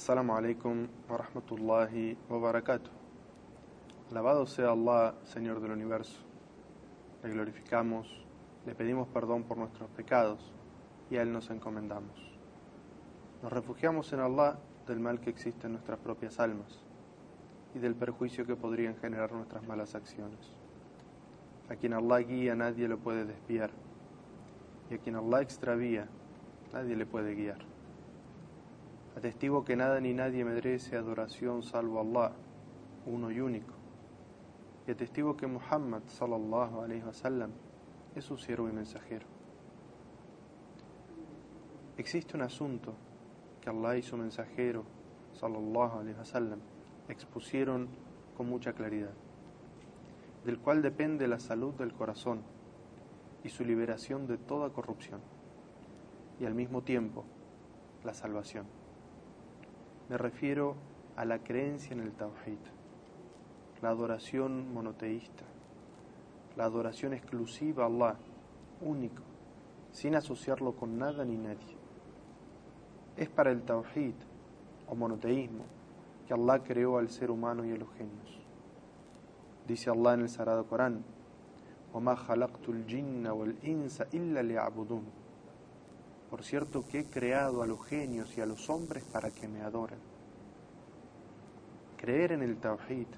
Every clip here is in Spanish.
Assalamu alaikum wa rahmatullahi wa barakatuh. Alabado sea Allah, Señor del universo. Le glorificamos, le pedimos perdón por nuestros pecados y a Él nos encomendamos. Nos refugiamos en Allah del mal que existe en nuestras propias almas y del perjuicio que podrían generar nuestras malas acciones. A quien Allah guía nadie lo puede desviar y a quien Allah extravía nadie le puede guiar. Atestigo que nada ni nadie merece adoración salvo Allah, uno y único. Y atestigo que Muhammad sallallahu alayhi wasallam es su siervo y mensajero. Existe un asunto que Allah y su mensajero sallallahu alayhi wasallam expusieron con mucha claridad, del cual depende la salud del corazón y su liberación de toda corrupción, y al mismo tiempo la salvación. Me refiero a la creencia en el Tawhid, la adoración monoteísta, la adoración exclusiva a Allah, único, sin asociarlo con nada ni nadie. Es para el Tawhid o monoteísmo que Allah creó al ser humano y a los genios. Dice Allah en el Sagrado Corán, وَمَا خَلَقْتُ الْجِنَّ وَالْإِنسَ إِلَّا لِيَعْبُدُونَ por cierto que he creado a los genios y a los hombres para que me adoren. Creer en el Tawhid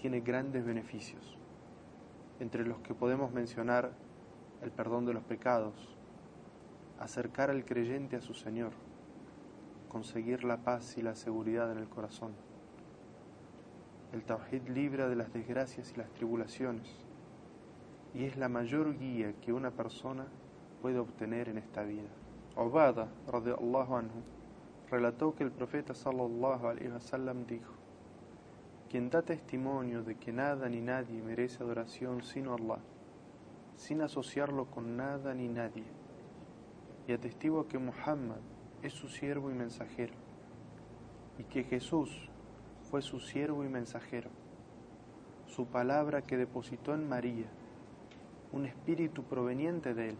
tiene grandes beneficios, entre los que podemos mencionar el perdón de los pecados, acercar al creyente a su Señor, conseguir la paz y la seguridad en el corazón. El Tawhid libra de las desgracias y las tribulaciones y es la mayor guía que una persona puede obtener en esta vida. Obada, anhu, relató que el profeta sallallahu alaihi wasallam dijo: Quien da testimonio de que nada ni nadie merece adoración sino Allah, sin asociarlo con nada ni nadie, y atestigua que Muhammad es su siervo y mensajero, y que Jesús fue su siervo y mensajero, su palabra que depositó en María, un espíritu proveniente de él,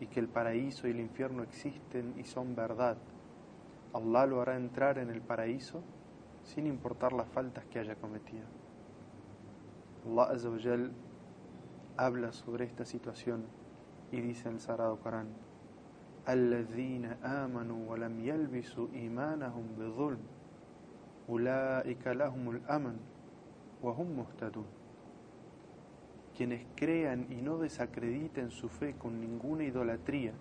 y que el paraíso y el infierno existen y son verdad. Allah lo hará entrar en el paraíso sin importar las faltas que haya cometido. Allah Azzawajal habla sobre esta situación y dice en el Sagrado Corán: الذين آمنوا ولم يلبسوا إيمانهم بظلم أولئك لهم الأمن وهم مهتدون quienes crean y no desacrediten su fe con ninguna idolatría,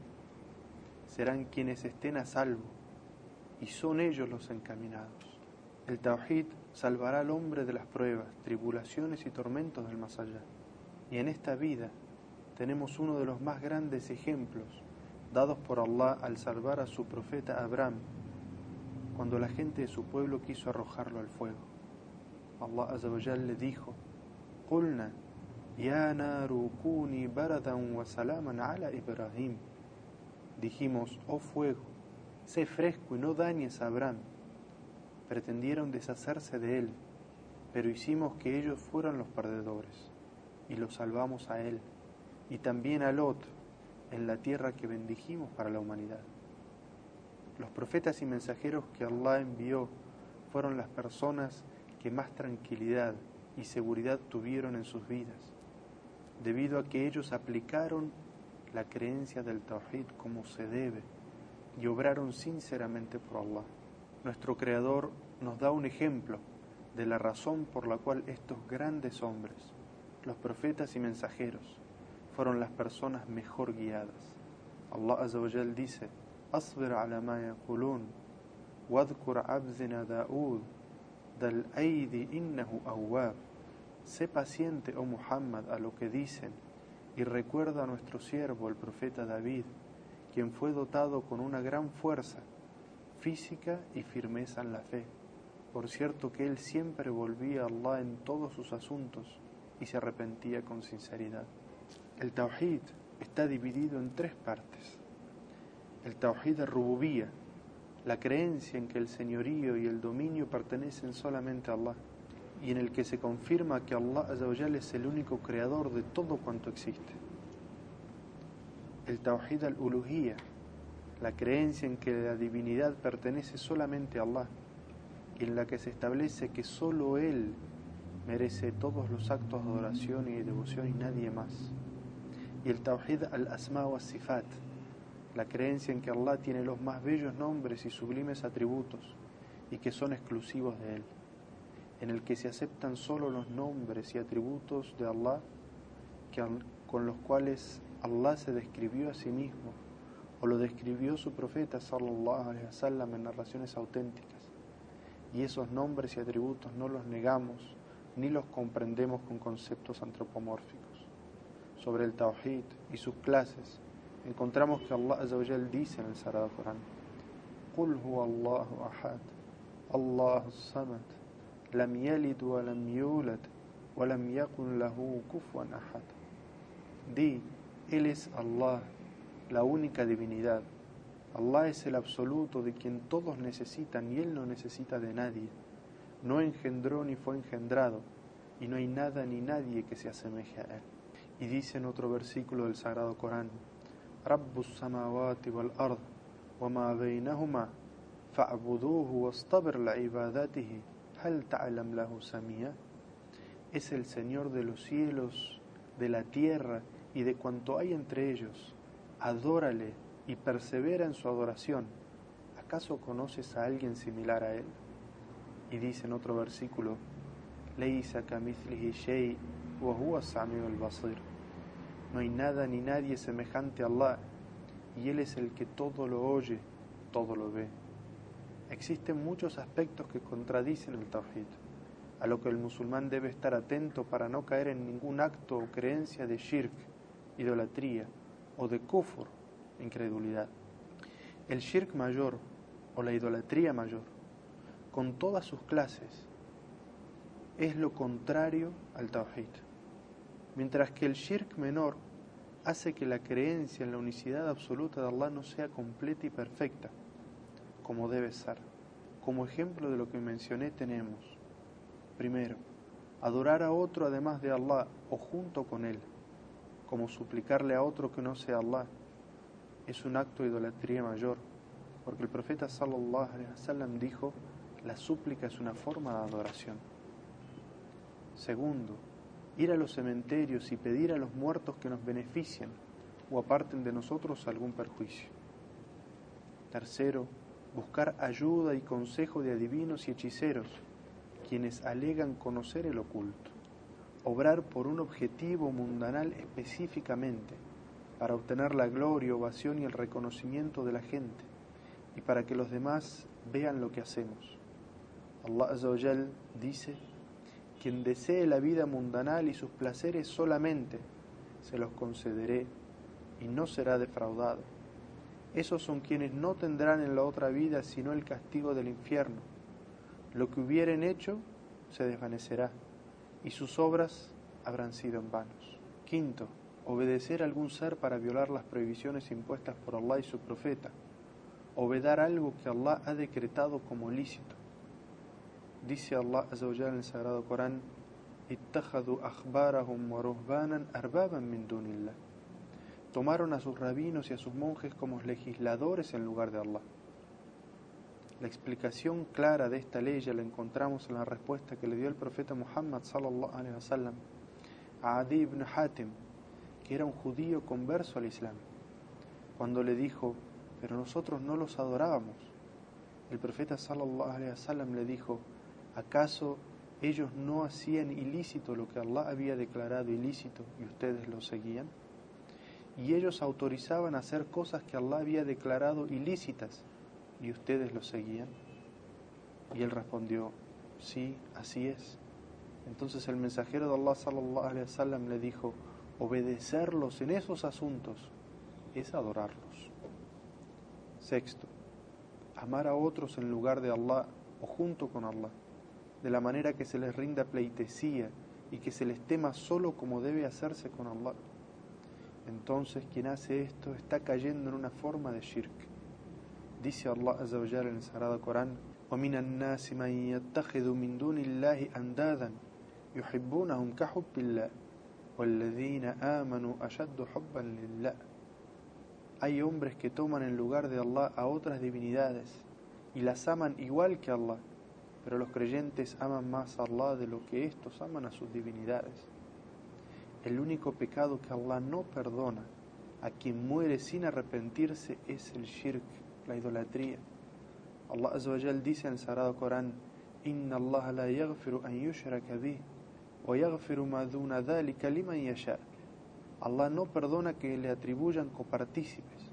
serán quienes estén a salvo, y son ellos los encaminados. El Tawhid salvará al hombre de las pruebas, tribulaciones y tormentos del más allá. Y en esta vida tenemos uno de los más grandes ejemplos dados por Allah al salvar a su profeta Abraham cuando la gente de su pueblo quiso arrojarlo al fuego. Allah le dijo, Ya ala Ibrahim. Dijimos, oh fuego, sé fresco y no dañes a Abraham. Pretendieron deshacerse de él, pero hicimos que ellos fueran los perdedores, y los salvamos a él, y también a Lot, en la tierra que bendijimos para la humanidad. Los profetas y mensajeros que Allah envió fueron las personas que más tranquilidad y seguridad tuvieron en sus vidas debido a que ellos aplicaron la creencia del Tawhid como se debe y obraron sinceramente por Allah. Nuestro Creador nos da un ejemplo de la razón por la cual estos grandes hombres, los profetas y mensajeros, fueron las personas mejor guiadas. Allah Azza dice: "Asbir ala ma yaqulun, wadhkur 'abdana Daud, dal aidi innahu awwab." Sé paciente, oh Muhammad, a lo que dicen, y recuerda a nuestro siervo, el profeta David, quien fue dotado con una gran fuerza física y firmeza en la fe. Por cierto que él siempre volvía a Allah en todos sus asuntos y se arrepentía con sinceridad. El Tawhid está dividido en tres partes. El Tawhid de Rububía, la creencia en que el señorío y el dominio pertenecen solamente a Allah y en el que se confirma que Allah es el único creador de todo cuanto existe. El Tawhid al-Uluhiyya, la creencia en que la divinidad pertenece solamente a Allah y en la que se establece que solo Él merece todos los actos de adoración y devoción y nadie más. Y el Tawhid al-Asma wa Sifat, la creencia en que Allah tiene los más bellos nombres y sublimes atributos y que son exclusivos de Él, en el que se aceptan solo los nombres y atributos de Allah que, con los cuales Allah se describió a sí mismo o lo describió su profeta sallallahu en narraciones auténticas. Y esos nombres y atributos no los negamos ni los comprendemos con conceptos antropomórficos. Sobre el Tawhid y sus clases, encontramos que Allah Azzawajal dice en el Sagrado Corán: "Qul huwa Allahu ahad, Allahu samad, لم يلد ولم يولد ولم يكن له كفوا أحد Di, Él es Allah, la única divinidad. Allah es el absoluto de quien todos necesitan y Él no necesita de nadie. No engendró ni fue engendrado y no hay nada ni nadie que se asemeje a Él. Y dice en otro versículo del Sagrado Corán, Rabbus samawati wal ard wa ma bainahuma fa'buduhu wastabir ibadatihi hal ta'lam. Es el Señor de los cielos, de la tierra y de cuanto hay entre ellos adórale y persevera en su adoración. ¿Acaso conoces a alguien similar a él? Y dice en otro versículo, No hay nada ni nadie semejante a Allah, y Él es el que todo lo oye, todo lo ve. Existen muchos aspectos que contradicen el Tawhid, a lo que el musulmán debe estar atento para no caer en ningún acto o creencia de shirk, idolatría, o de kufur, incredulidad. El shirk mayor o la idolatría mayor, con todas sus clases, es lo contrario al tawhid. Mientras que el shirk menor hace que la creencia en la unicidad absoluta de Allah no sea completa y perfecta, como debe ser. Como ejemplo de lo que mencioné tenemos, primero, adorar a otro además de Allah o junto con él, como suplicarle a otro que no sea Allah, es un acto de idolatría mayor, porque el profeta sallallahu alaihi wasallam dijo, la súplica es una forma de adoración. Segundo, ir a los cementerios y pedir a los muertos que nos beneficien o aparten de nosotros algún perjuicio. Tercero, buscar ayuda y consejo de adivinos y hechiceros, quienes alegan conocer el oculto. Obrar por un objetivo mundanal específicamente, para obtener la gloria, ovación y el reconocimiento de la gente y para que los demás vean lo que hacemos. Allah dice, quien desee la vida mundanal y sus placeres solamente, se los concederé y no será defraudado. Esos son quienes no tendrán en la otra vida sino el castigo del infierno. Lo que hubieren hecho se desvanecerá y sus obras habrán sido en vanos. Quinto, obedecer a algún ser para violar las prohibiciones impuestas por Allah y su profeta, o vedar algo que Allah ha decretado como lícito. Dice Allah en el Sagrado Corán, Tomaron a sus rabinos y a sus monjes como legisladores en lugar de Allah. La explicación clara de esta ley ya la encontramos en la respuesta que le dio el profeta Muhammad sallallahu alaihi wasallam a Adi ibn Hatim, que era un judío converso al Islam, cuando le dijo, pero nosotros no los adorábamos. El profeta sallallahu alaihi wasallam le dijo, ¿acaso ellos no hacían ilícito lo que Allah había declarado ilícito y ustedes lo seguían? Y ellos autorizaban hacer cosas que Allah había declarado ilícitas y ustedes lo seguían. Y él respondió, sí, así es. Entonces el mensajero de Allah sallallahu alaihi le dijo, obedecerlos en esos asuntos es adorarlos. Sexto, amar a otros en lugar de Allah o junto con Allah, de la manera que se les rinda pleitesía y que se les tema solo como debe hacerse con Allah Entonces quien hace esto está cayendo en una forma de shirk. Dice Allah Azza en el Sagrado Corán, وَمِنَ النَّاسِ مَن يَتَّخِذُ مِن دُونِ اللَّهِ أَنْدَادًا يُحِبُّونَهُمْ كَحُبِّ اللَّهِ والذين آمنوا أشد حبا لله hay hombres que toman en lugar de Allah a otras divinidades y las aman igual que Allah, pero los creyentes aman más a Allah de lo que estos aman a sus divinidades. El único pecado que Allah no perdona a quien muere sin arrepentirse es el shirk, la idolatría. Allah Azza dice en el Sagrado Corán, Inna Allah la yaghfiru an yushraka bih, wa yaghfiru ma duna dhalika liman yasha. Allah no perdona que le atribuyan copartícipes,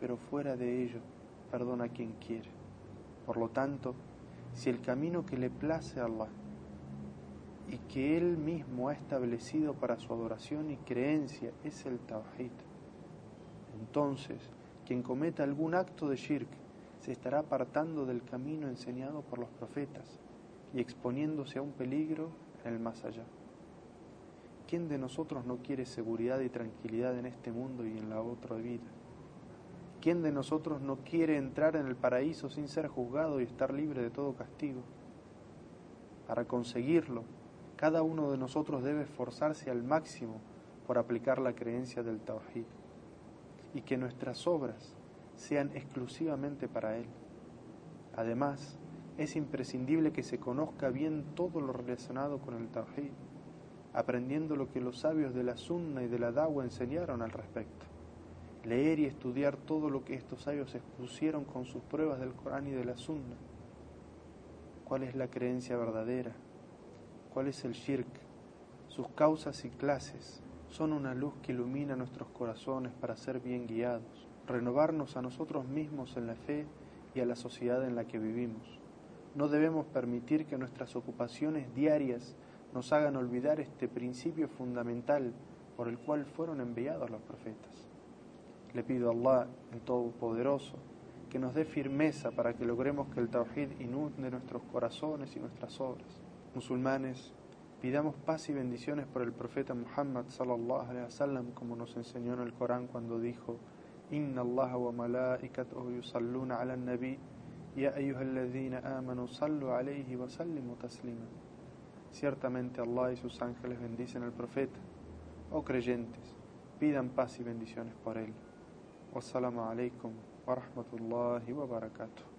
pero fuera de ello perdona a quien quiere. Por lo tanto, si el camino que le place a Allah y que Él mismo ha establecido para su adoración y creencia es el Tawhid, entonces quien cometa algún acto de shirk se estará apartando del camino enseñado por los profetas y exponiéndose a un peligro en el más allá. ¿Quién de nosotros no quiere seguridad y tranquilidad en este mundo y en la otra vida? ¿Quién de nosotros no quiere entrar en el paraíso sin ser juzgado y estar libre de todo castigo? Para conseguirlo, cada uno de nosotros debe esforzarse al máximo por aplicar la creencia del Tawhid y que nuestras obras sean exclusivamente para Él. Además, es imprescindible que se conozca bien todo lo relacionado con el Tawhid, aprendiendo lo que los sabios de la Sunna y de la Dawa enseñaron al respecto. Leer y estudiar todo lo que estos sabios expusieron con sus pruebas del Corán y de la Sunna. ¿Cuál es la creencia verdadera? ¿Cuál es el shirk? Sus causas y clases son una luz que ilumina nuestros corazones para ser bien guiados renovarnos a nosotros mismos en la fe y a la sociedad en la que vivimos. No debemos permitir que nuestras ocupaciones diarias nos hagan olvidar este principio fundamental por el cual fueron enviados los profetas. Le pido a Allah, el Todopoderoso, que nos dé firmeza para que logremos que el Tawhid inunde nuestros corazones y nuestras obras musulmanes, pidamos paz y bendiciones por el profeta Muhammad sallallahu alaihi wasallam, como nos enseñó en el Corán cuando dijo: Inna Allah wa malaikatahu yusalluna 'ala nabi ya ayyuhalladhina amanu sallu alayhi wa sallimu taslima. Ciertamente Allah y sus ángeles bendicen al profeta. Oh creyentes, pidan paz y bendiciones por él. Wassalamu alaikum wa rahmatullahi wa barakatuh.